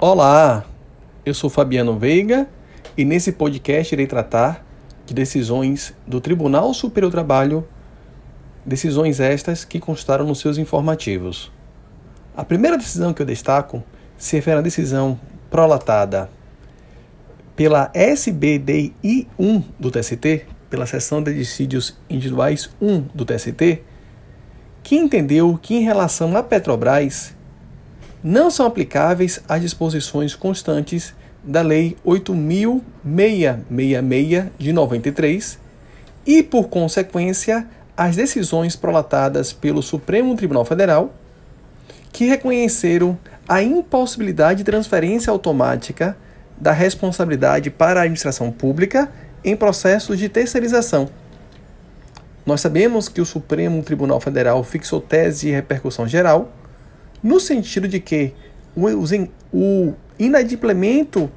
Olá, eu sou Fabiano Veiga e nesse podcast irei tratar de decisões do Tribunal Superior do Trabalho, decisões estas que constaram nos seus informativos. A primeira decisão que eu destaco se refere à decisão prolatada pela SBDI 1 do TST, pela Seção de Dissídios Individuais 1 do TST, que entendeu que em relação à Petrobras não são aplicáveis as disposições constantes da Lei 8.666 de 93 e, por consequência, as decisões prolatadas pelo Supremo Tribunal Federal, que reconheceram a impossibilidade de transferência automática da responsabilidade para a administração pública em processos de terceirização. Nós sabemos que o Supremo Tribunal Federal fixou tese de repercussão geral no sentido de que o, inadimplemento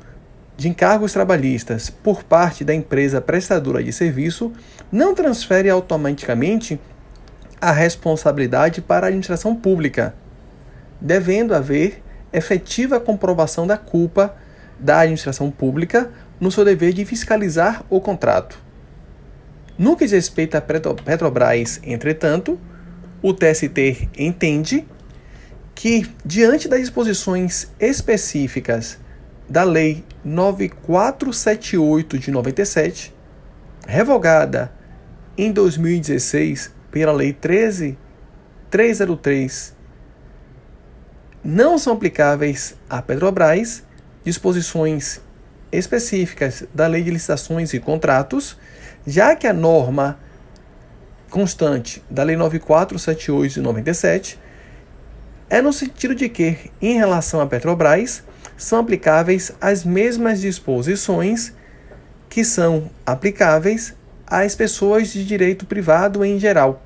de encargos trabalhistas por parte da empresa prestadora de serviço não transfere automaticamente a responsabilidade para a administração pública, devendo haver efetiva comprovação da culpa da administração pública no seu dever de fiscalizar o contrato. No que diz respeito à Petrobras, entretanto, o TST entende que, diante das disposições específicas da Lei 9478 de 97, revogada em 2016 pela Lei 13303, não são aplicáveis à Petrobras disposições específicas da Lei de Licitações e Contratos, já que a norma constante da Lei 9478 de 97 é no sentido de que, em relação à Petrobras, são aplicáveis as mesmas disposições que são aplicáveis às pessoas de direito privado em geral.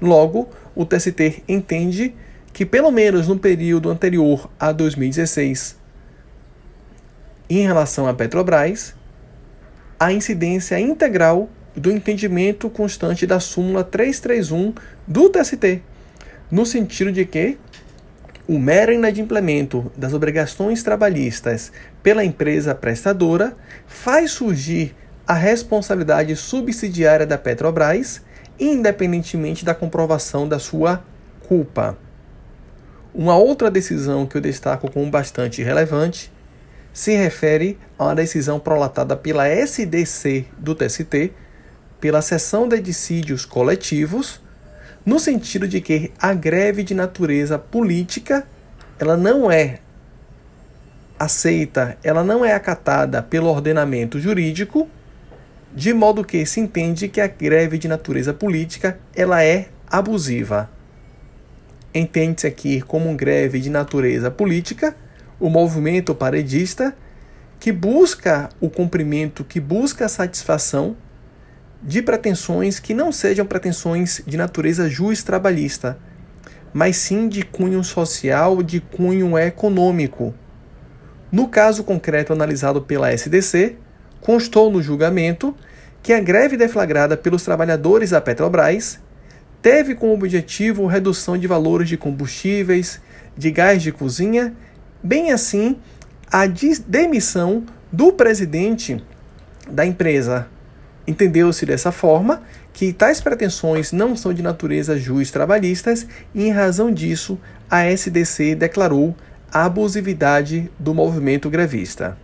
Logo, o TST entende que, pelo menos no período anterior a 2016, em relação à Petrobras, a incidência integral do entendimento constante da súmula 331 do TST, no sentido de que o mero inadimplemento das obrigações trabalhistas pela empresa prestadora faz surgir a responsabilidade subsidiária da Petrobras, independentemente da comprovação da sua culpa. Uma outra decisão que eu destaco como bastante relevante se refere a uma decisão prolatada pela SDC do TST, pela Seção de Dissídios Coletivos, no sentido de que a greve de natureza política ela não é aceita, ela não é acatada pelo ordenamento jurídico, de modo que se entende que a greve de natureza política ela é abusiva. Entende-se aqui como greve de natureza política o movimento paredista que busca o cumprimento, que busca a satisfação de pretensões que não sejam pretensões de natureza juiz-trabalhista, mas sim de cunho social, de cunho econômico. No caso concreto analisado pela SDC, constou no julgamento que a greve deflagrada pelos trabalhadores da Petrobras teve como objetivo redução de valores de combustíveis, de gás de cozinha, bem assim a demissão do presidente da empresa, Entendeu-se dessa forma que tais pretensões não são de natureza juiz trabalhistas e, em razão disso, a SDC declarou a abusividade do movimento grevista.